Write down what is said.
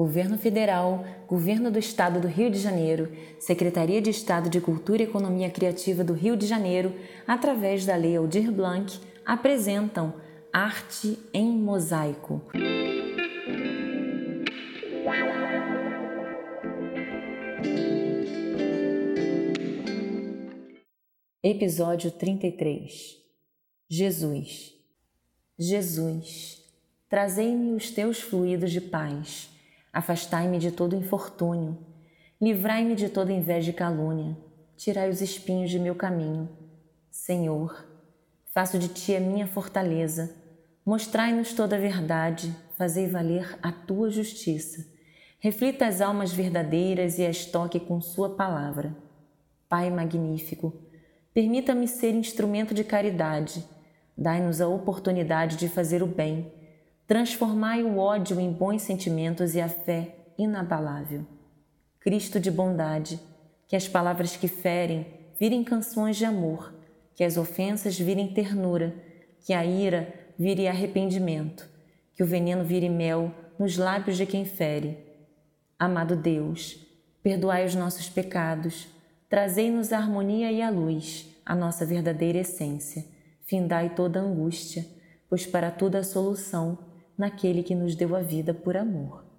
Governo Federal, Governo do Estado do Rio de Janeiro, Secretaria de Estado de Cultura e Economia Criativa do Rio de Janeiro, através da Lei Aldir Blanc, apresentam Arte em Mosaico. Episódio 33 Jesus. Jesus, trazei-me os teus fluidos de paz Afastai-me de todo infortúnio, livrai-me de toda inveja e calúnia, tirai os espinhos de meu caminho. Senhor, faço de ti a minha fortaleza, mostrai-nos toda a verdade, fazei valer a tua justiça. Reflita as almas verdadeiras e as toque com sua palavra. Pai magnífico, permita-me ser instrumento de caridade, dai-nos a oportunidade de fazer o bem Transformai o ódio em bons sentimentos e a fé inabalável. Cristo de bondade, que as palavras que ferem virem canções de amor, que as ofensas virem ternura, que a ira vire arrependimento, que o veneno vire mel nos lábios de quem fere. Amado Deus, perdoai os nossos pecados, trazei-nos a harmonia e a luz, a nossa verdadeira essência. Findai toda angústia, pois para toda a solução naquele que nos deu a vida por amor.